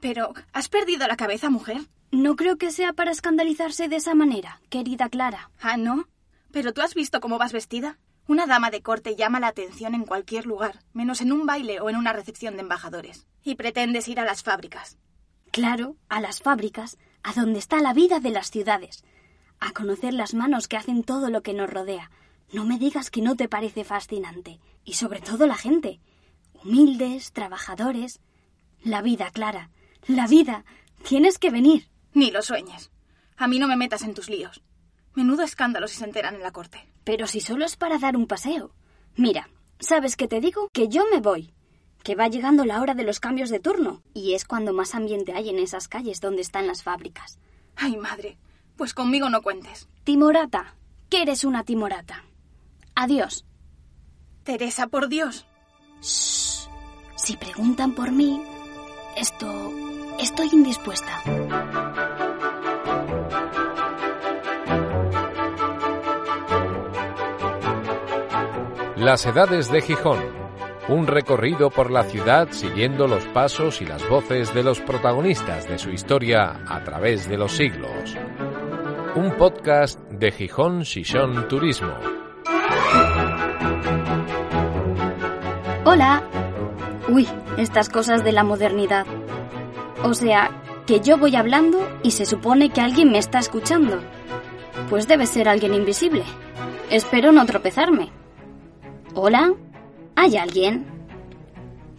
Pero, ¿has perdido la cabeza, mujer? No creo que sea para escandalizarse de esa manera, querida Clara. Ah, ¿no? Pero tú has visto cómo vas vestida. Una dama de corte llama la atención en cualquier lugar, menos en un baile o en una recepción de embajadores. Y pretendes ir a las fábricas. Claro, a las fábricas, a donde está la vida de las ciudades, a conocer las manos que hacen todo lo que nos rodea. No me digas que no te parece fascinante. Y sobre todo la gente. Humildes, trabajadores. La vida, Clara. La vida. Tienes que venir. Ni lo sueñes. A mí no me metas en tus líos. Menudo escándalo si se enteran en la corte. Pero si solo es para dar un paseo. Mira, ¿sabes qué te digo? Que yo me voy. Que va llegando la hora de los cambios de turno. Y es cuando más ambiente hay en esas calles donde están las fábricas. Ay, madre. Pues conmigo no cuentes. Timorata. Que eres una timorata. Adiós. Teresa, por Dios. Shh. Si preguntan por mí, esto... Estoy indispuesta. Las Edades de Gijón. Un recorrido por la ciudad siguiendo los pasos y las voces de los protagonistas de su historia a través de los siglos. Un podcast de Gijón Sison Turismo. Hola. Uy, estas cosas de la modernidad. O sea, que yo voy hablando y se supone que alguien me está escuchando. Pues debe ser alguien invisible. Espero no tropezarme. ¿Hola? ¿Hay alguien?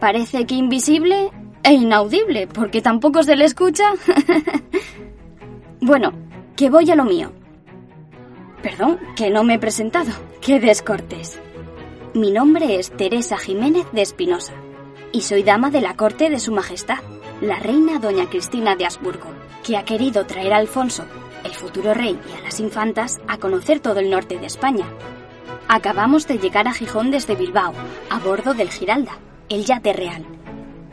Parece que invisible e inaudible, porque tampoco se le escucha. bueno, que voy a lo mío. Perdón, que no me he presentado. Qué descortés. Mi nombre es Teresa Jiménez de Espinosa y soy dama de la corte de Su Majestad, la reina doña Cristina de Habsburgo, que ha querido traer a Alfonso, el futuro rey, y a las infantas a conocer todo el norte de España. Acabamos de llegar a Gijón desde Bilbao, a bordo del Giralda, el yate real.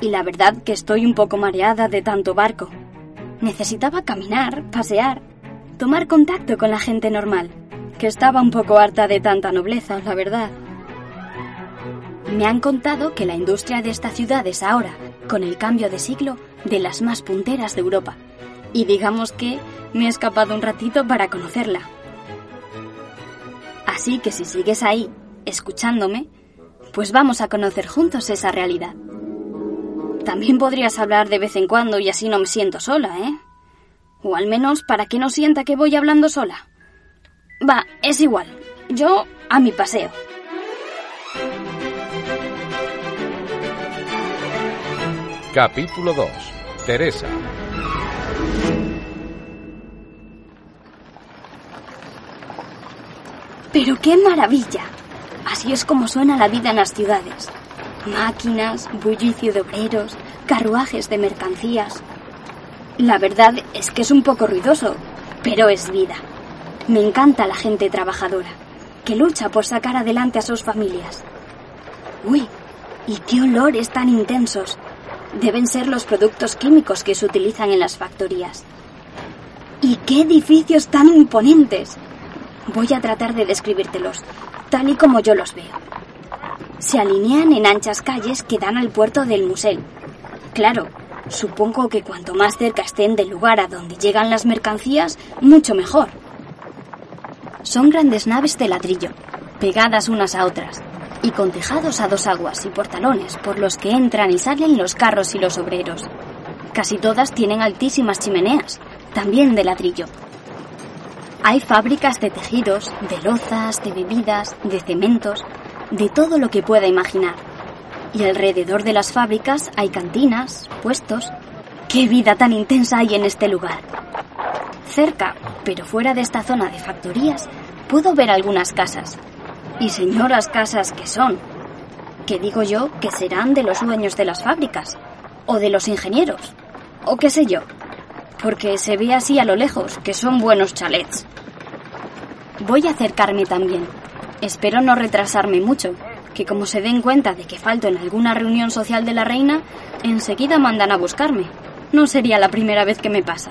Y la verdad que estoy un poco mareada de tanto barco. Necesitaba caminar, pasear, tomar contacto con la gente normal, que estaba un poco harta de tanta nobleza, la verdad. Me han contado que la industria de esta ciudad es ahora, con el cambio de siglo, de las más punteras de Europa. Y digamos que me he escapado un ratito para conocerla. Así que si sigues ahí, escuchándome, pues vamos a conocer juntos esa realidad. También podrías hablar de vez en cuando y así no me siento sola, ¿eh? O al menos para que no sienta que voy hablando sola. Va, es igual. Yo a mi paseo. Capítulo 2. Teresa. Pero qué maravilla. Así es como suena la vida en las ciudades. Máquinas, bullicio de obreros, carruajes de mercancías. La verdad es que es un poco ruidoso, pero es vida. Me encanta la gente trabajadora, que lucha por sacar adelante a sus familias. Uy, y qué olores tan intensos. Deben ser los productos químicos que se utilizan en las factorías. ¿Y qué edificios tan imponentes? Voy a tratar de describírtelos, tal y como yo los veo. Se alinean en anchas calles que dan al puerto del Musel. Claro, supongo que cuanto más cerca estén del lugar a donde llegan las mercancías, mucho mejor. Son grandes naves de ladrillo, pegadas unas a otras, y con tejados a dos aguas y portalones por los que entran y salen los carros y los obreros. Casi todas tienen altísimas chimeneas, también de ladrillo. Hay fábricas de tejidos, de lozas, de bebidas, de cementos, de todo lo que pueda imaginar. Y alrededor de las fábricas hay cantinas, puestos. ¡Qué vida tan intensa hay en este lugar! Cerca, pero fuera de esta zona de factorías, puedo ver algunas casas. Y señoras casas que son. Que digo yo que serán de los dueños de las fábricas. O de los ingenieros. O qué sé yo. Porque se ve así a lo lejos que son buenos chalets. Voy a acercarme también. Espero no retrasarme mucho, que como se den cuenta de que falto en alguna reunión social de la reina, enseguida mandan a buscarme. No sería la primera vez que me pasa.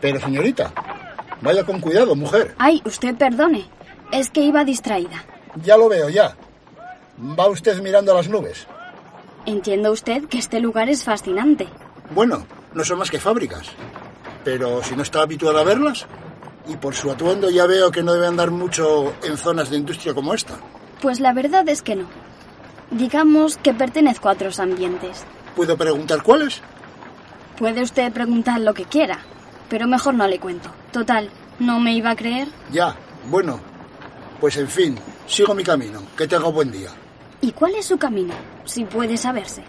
Pero señorita, vaya con cuidado, mujer. Ay, usted perdone. Es que iba distraída. Ya lo veo, ya. Va usted mirando a las nubes. Entiendo usted que este lugar es fascinante. Bueno, no son más que fábricas. Pero si no está habituado a verlas, y por su atuendo ya veo que no debe andar mucho en zonas de industria como esta. Pues la verdad es que no. Digamos que pertenezco a otros ambientes. ¿Puedo preguntar cuáles? Puede usted preguntar lo que quiera, pero mejor no le cuento. Total, ¿no me iba a creer? Ya, bueno. Pues en fin, sigo mi camino. Que tenga buen día. ¿Y cuál es su camino? Si puede saberse.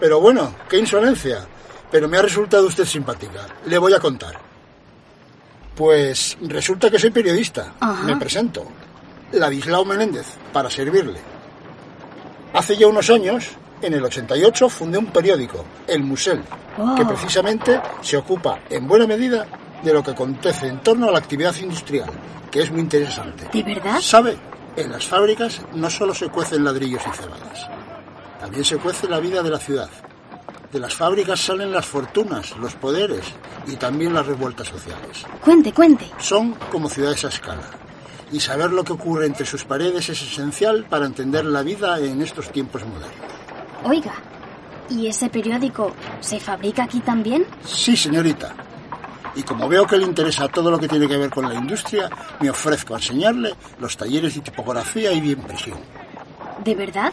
Pero bueno, qué insolencia. Pero me ha resultado usted simpática. Le voy a contar. Pues resulta que soy periodista. Ajá. Me presento. Ladislao Menéndez, para servirle. Hace ya unos años, en el 88, fundé un periódico, El Musel, Oh. que precisamente se ocupa en buena medida de lo que acontece en torno a la actividad industrial, que es muy interesante. ¿De verdad? ¿Sabe? En las fábricas no solo se cuecen ladrillos y cebadas, también se cuece la vida de la ciudad. De las fábricas salen las fortunas, los poderes y también las revueltas sociales. Cuente, cuente. Son como ciudades a escala. Y saber lo que ocurre entre sus paredes es esencial para entender la vida en estos tiempos modernos. Oiga, ¿y ese periódico se fabrica aquí también? Sí, señorita. Y como veo que le interesa todo lo que tiene que ver con la industria, me ofrezco a enseñarle los talleres de tipografía y de impresión. ¿De verdad?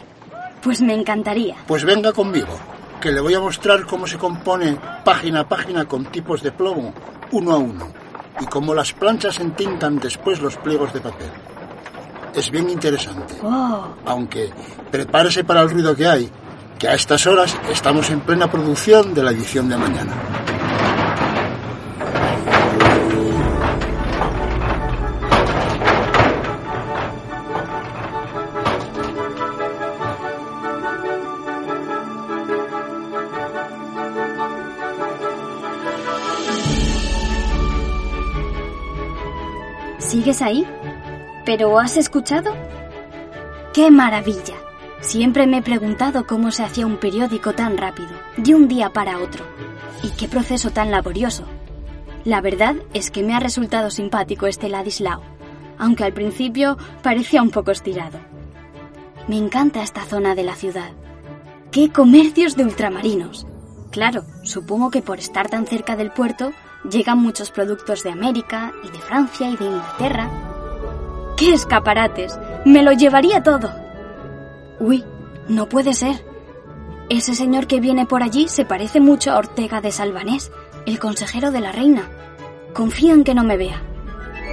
Pues me encantaría. Pues venga conmigo, que le voy a mostrar cómo se compone página a página con tipos de plomo, uno a uno, y cómo las planchas entintan después los pliegos de papel. Es bien interesante, Oh, aunque prepárese para el ruido que hay, que a estas horas estamos en plena producción de la edición de mañana. ¿Sigues ahí? ¿Pero has escuchado? ¡Qué maravilla! Siempre me he preguntado cómo se hacía un periódico tan rápido, de un día para otro. Y qué proceso tan laborioso. La verdad es que me ha resultado simpático este Ladislao, aunque al principio parecía un poco estirado. Me encanta esta zona de la ciudad. ¡Qué comercios de ultramarinos! Claro, supongo que por estar tan cerca del puerto llegan muchos productos de América y de Francia y de Inglaterra. ¡Qué escaparates! ¡Me lo llevaría todo! Uy, no puede ser. Ese señor que viene por allí se parece mucho a Ortega de Salvanés, el consejero de la reina. Confío en que no me vea.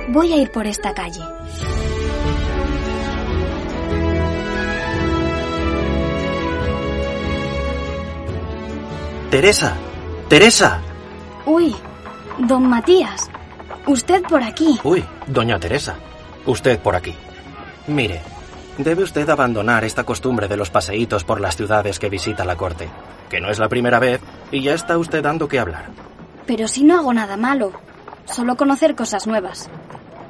Voy a ir por esta calle. Teresa, Teresa. Uy, don Matías, usted por aquí. Uy, doña Teresa, usted por aquí. Mire, debe usted abandonar esta costumbre de los paseítos por las ciudades que visita la corte, que no es la primera vez y ya está usted dando que hablar. Pero si no hago nada malo, solo conocer cosas nuevas.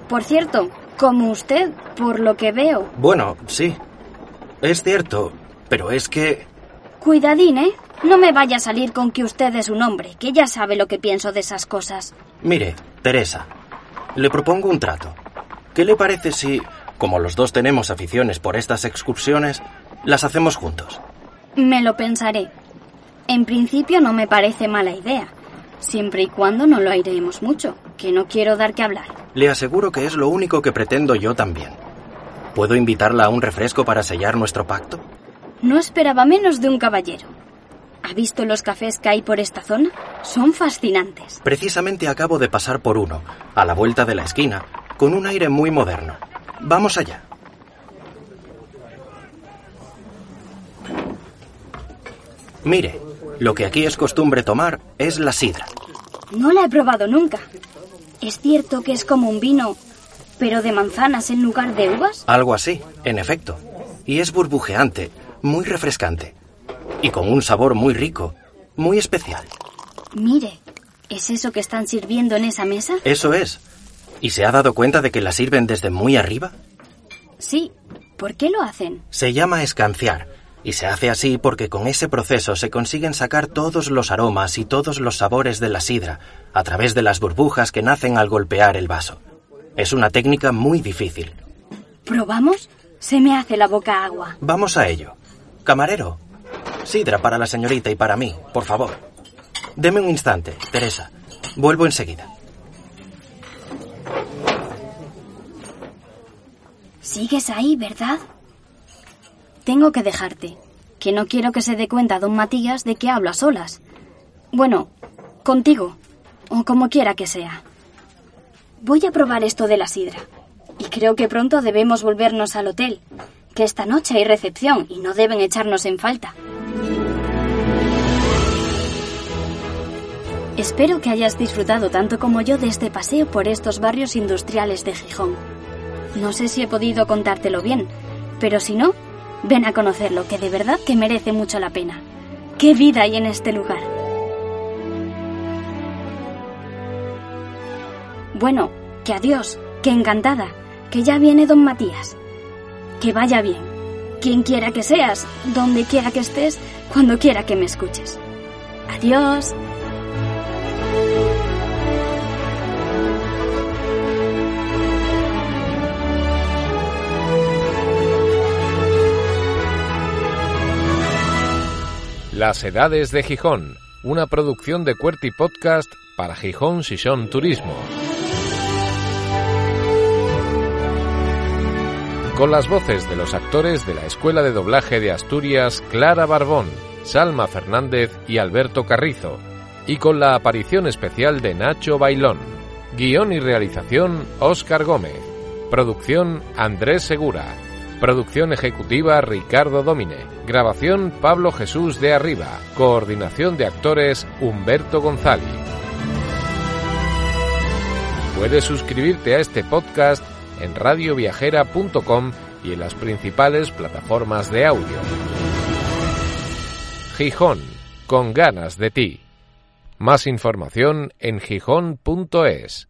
Por cierto, como usted, por lo que veo. Bueno, sí, es cierto, pero es que... Cuidadín, ¿eh? No me vaya a salir con que usted es un hombre, que ya sabe lo que pienso de esas cosas. Mire, Teresa, le propongo un trato. ¿Qué le parece si, como los dos tenemos aficiones por estas excursiones, las hacemos juntos? Me lo pensaré. En principio no me parece mala idea, siempre y cuando no lo airemos mucho, que no quiero dar que hablar. Le aseguro que es lo único que pretendo yo también. ¿Puedo invitarla a un refresco para sellar nuestro pacto? No esperaba menos de un caballero. ¿Ha visto los cafés que hay por esta zona? Son fascinantes. Precisamente acabo de pasar por uno, a la vuelta de la esquina, con un aire muy moderno. Vamos allá. Mire, lo que aquí es costumbre tomar es la sidra. No la he probado nunca. ¿Es cierto que es como un vino, pero de manzanas en lugar de uvas? Algo así, en efecto. Y es burbujeante, muy refrescante. Y con un sabor muy rico, muy especial. Mire, ¿es eso que están sirviendo en esa mesa? Eso es. ¿Y se ha dado cuenta de que la sirven desde muy arriba? Sí. ¿Por qué lo hacen? Se llama escanciar, y se hace así porque con ese proceso se consiguen sacar todos los aromas y todos los sabores de la sidra a través de las burbujas que nacen al golpear el vaso. Es una técnica muy difícil. ¿Probamos? Se me hace la boca agua. Vamos a ello. Camarero, Sidra para la señorita y para mí, por favor. Deme un instante, Teresa. Vuelvo enseguida. Sigues ahí, ¿verdad? Tengo que dejarte, que no quiero que se dé cuenta don Matías de que hablo a solas. Bueno, contigo, o como quiera que sea. Voy a probar esto de la sidra. Y creo que pronto debemos volvernos al hotel, que esta noche hay recepción y no deben echarnos en falta. Espero que hayas disfrutado tanto como yo de este paseo por estos barrios industriales de Gijón. No sé si he podido contártelo bien, pero si no, ven a conocerlo, que de verdad que merece mucho la pena. ¡Qué vida hay en este lugar! Bueno, que adiós, que encantada, que ya viene don Matías. Que vaya bien. Quien quiera que seas, donde quiera que estés, cuando quiera que me escuches. Adiós. Las Edades de Gijón, una producción de Cuerti Podcast para Gijón Sison Turismo. Con las voces de los actores de la Escuela de Doblaje de Asturias, Clara Barbón, Salma Fernández y Alberto Carrizo, y con la aparición especial de Nacho Bailón. Guión y realización, Óscar Gómez. Producción, Andrés Segura. Producción ejecutiva Ricardo Domine. Grabación Pablo Jesús de Arriba. Coordinación de actores Humberto González. Puedes suscribirte a este podcast en radioviajera.com y en las principales plataformas de audio. Gijón, con ganas de ti. Más información en gijón.es.